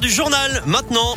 du journal maintenant.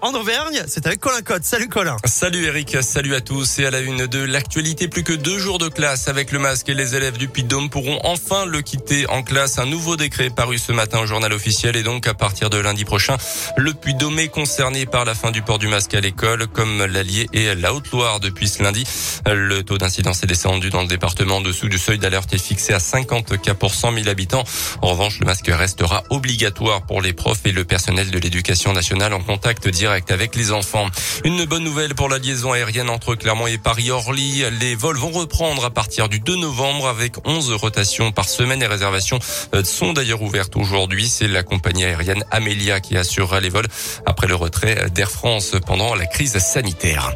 En Auvergne, c'est avec Colin Cotte. Salut Colin. Salut Eric, salut à tous. Et à la une de l'actualité, plus que deux jours de classe avec le masque et les élèves du Puy-de-Dôme pourront enfin le quitter en classe. Un nouveau décret paru ce matin au journal officiel et donc à partir de lundi prochain, le Puy-de-Dôme est concerné par la fin du port du masque à l'école comme l'Allier et la Haute-Loire depuis ce lundi. Le taux d'incidence est descendu dans le département dessous du seuil d'alerte est fixé à 50 cas pour 100 000 habitants. En revanche, le masque restera obligatoire pour les profs et le personnel de l'éducation nationale en contact direct avec les enfants. Une bonne nouvelle pour la liaison aérienne entre Clermont et Paris-Orly. Les vols vont reprendre à partir du 2 novembre avec 11 rotations par semaine. Les réservations euh, sont d'ailleurs ouvertes aujourd'hui. C'est la compagnie aérienne Amelia qui assurera les vols après le retrait d'Air France pendant la crise sanitaire.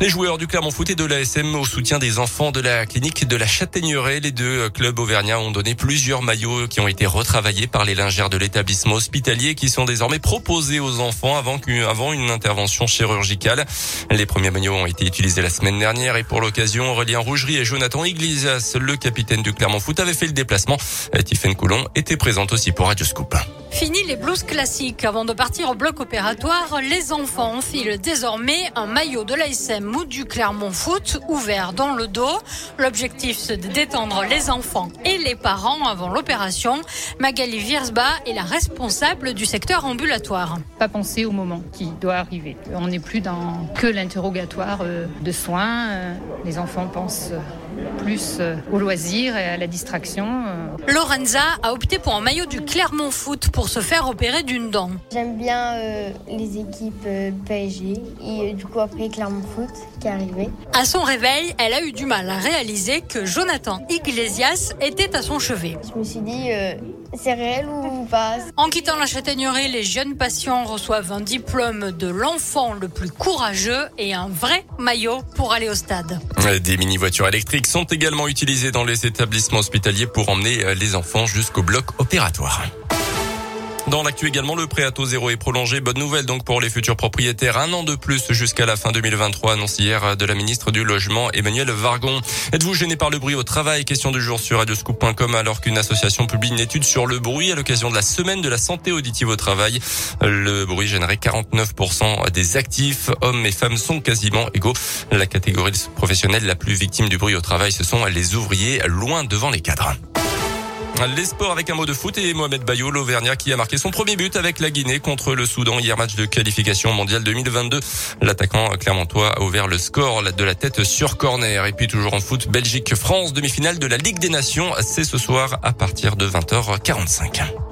Les joueurs du Clermont Foot et de l'ASM au soutien des enfants de la clinique de la Châtaigneraie. Les deux clubs auvergnats ont donné plusieurs maillots qui ont été retravaillés par les lingères de l'établissement hospitalier qui sont désormais proposés aux enfants avant, avant une intervention chirurgicale. Les premiers maillots ont été utilisés la semaine dernière et pour l'occasion, Aurélien Rougerie et Jonathan Iglesias, le capitaine du Clermont Foot, avaient fait le déplacement. Tiffaine Coulon était présente aussi pour Radio Scoop. Fini les blouses classiques. Avant de partir au bloc opératoire, les enfants enfilent désormais un maillot de l'ASM ou du Clermont Foot ouvert dans le dos. L'objectif, c'est de détendre les enfants et les parents avant l'opération. Magali Viersba est la responsable du secteur ambulatoire. Pas penser au moment qui doit arriver. On n'est plus dans que l'interrogatoire euh, de soins. Euh, les enfants pensent plus euh, au loisir et à la distraction. Lorenza a opté pour un maillot du Clermont Foot pour se faire opérer d'une dent. J'aime bien euh, les équipes euh, PSG et euh, du coup après Clermont Foot qui est arrivé. À son réveil, elle a eu du mal à réaliser que Jonathan Iglesias était à son chevet. Je me suis dit c'est réel ou pas? En quittant la châtaignerie, les jeunes patients reçoivent un diplôme de l'enfant le plus courageux et un vrai maillot pour aller au stade. Des mini-voitures électriques sont également utilisées dans les établissements hospitaliers pour emmener les enfants jusqu'au bloc opératoire. Dans l'actu également, le prêt à taux zéro est prolongé. Bonne nouvelle donc pour les futurs propriétaires. Un an de plus jusqu'à la fin 2023, annonce hier de la ministre du Logement, Emmanuel Vargon. Êtes-vous gêné par le bruit au travail? Question du jour sur radioscoop.com alors qu'une association publie une étude sur le bruit à l'occasion de la semaine de la santé auditive au travail. Le bruit générait 49% des actifs. Hommes et femmes sont quasiment égaux. La catégorie professionnelle la plus victime du bruit au travail, ce sont les ouvriers loin devant les cadres. Les sports avec un mot de foot et Mohamed Bayo, l'Auvergnat, qui a marqué son premier but avec la Guinée contre le Soudan hier match de qualification mondiale 2022. L'attaquant clermontois a ouvert le score de la tête sur corner. Et puis toujours en foot, Belgique-France, demi-finale de la Ligue des Nations. C'est ce soir à partir de 20h45.